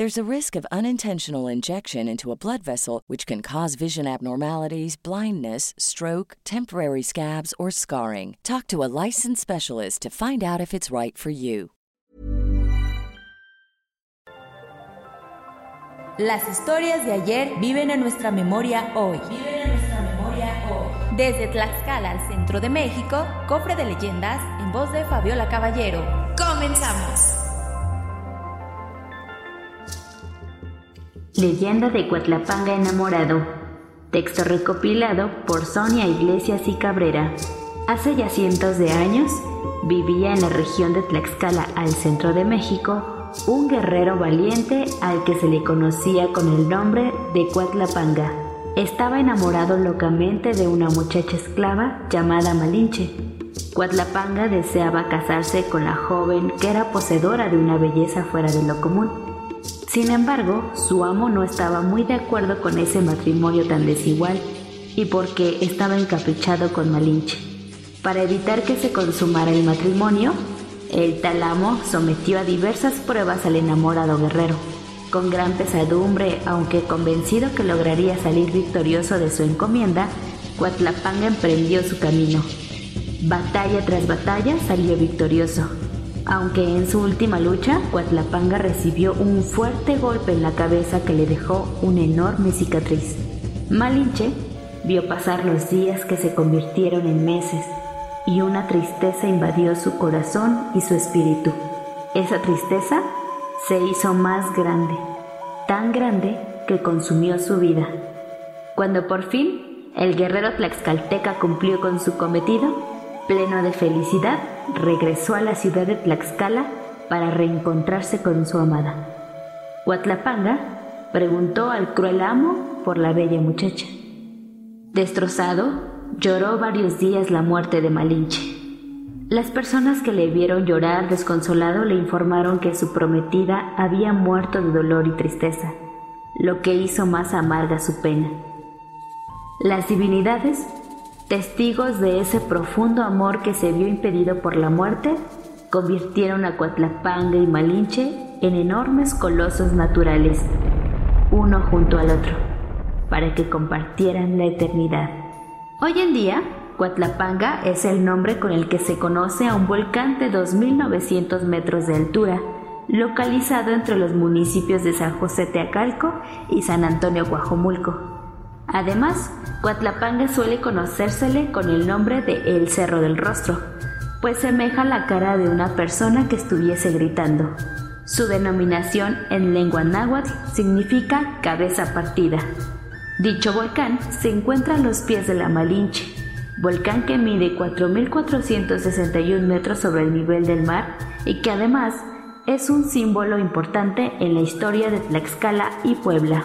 There's a risk of unintentional injection into a blood vessel, which can cause vision abnormalities, blindness, stroke, temporary scabs, or scarring. Talk to a licensed specialist to find out if it's right for you. Las historias de ayer viven en nuestra memoria hoy. Viven en nuestra memoria hoy. Desde Tlaxcala al centro de México, cofre de leyendas en voz de Fabiola Caballero. ¡Comenzamos! Leyenda de Cuatlapanga enamorado. Texto recopilado por Sonia Iglesias y Cabrera. Hace ya cientos de años, vivía en la región de Tlaxcala, al centro de México, un guerrero valiente al que se le conocía con el nombre de Cuatlapanga. Estaba enamorado locamente de una muchacha esclava llamada Malinche. Cuatlapanga deseaba casarse con la joven que era poseedora de una belleza fuera de lo común. Sin embargo, su amo no estaba muy de acuerdo con ese matrimonio tan desigual y porque estaba encaprichado con Malinche. Para evitar que se consumara el matrimonio, el talamo sometió a diversas pruebas al enamorado guerrero. Con gran pesadumbre, aunque convencido que lograría salir victorioso de su encomienda, Cuatlapanga emprendió su camino. Batalla tras batalla salió victorioso, aunque en su última lucha Cuatlapanga recibió un fuerte golpe en la cabeza que le dejó una enorme cicatriz. Malinche vio pasar los días que se convirtieron en meses y una tristeza invadió su corazón y su espíritu. Esa tristeza se hizo más grande, tan grande que consumió su vida. Cuando por fin el guerrero tlaxcalteca cumplió con su cometido, pleno de felicidad, regresó a la ciudad de Tlaxcala para reencontrarse con su amada. Huatlapanga preguntó al cruel amo por la bella muchacha. Destrozado, lloró varios días la muerte de Malinche. Las personas que le vieron llorar desconsolado le informaron que su prometida había muerto de dolor y tristeza, lo que hizo más amarga su pena. Las divinidades, testigos de ese profundo amor que se vio impedido por la muerte, convirtieron a Coatlapanga y Malinche en enormes colosos naturales, uno junto al otro, para que compartieran la eternidad. Hoy en día, Coatlapanga es el nombre con el que se conoce a un volcán de 2.900 metros de altura, localizado entre los municipios de San José Teacalco y San Antonio Guajomulco. Además, Coatlapanga suele conocérsele con el nombre de El Cerro del Rostro, pues semeja la cara de una persona que estuviese gritando. Su denominación en lengua náhuatl significa cabeza partida. Dicho volcán se encuentra a los pies de la Malinche, volcán que mide 4.461 metros sobre el nivel del mar y que además es un símbolo importante en la historia de Tlaxcala y Puebla.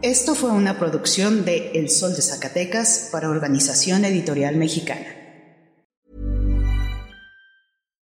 Esto fue una producción de El Sol de Zacatecas para Organización Editorial Mexicana.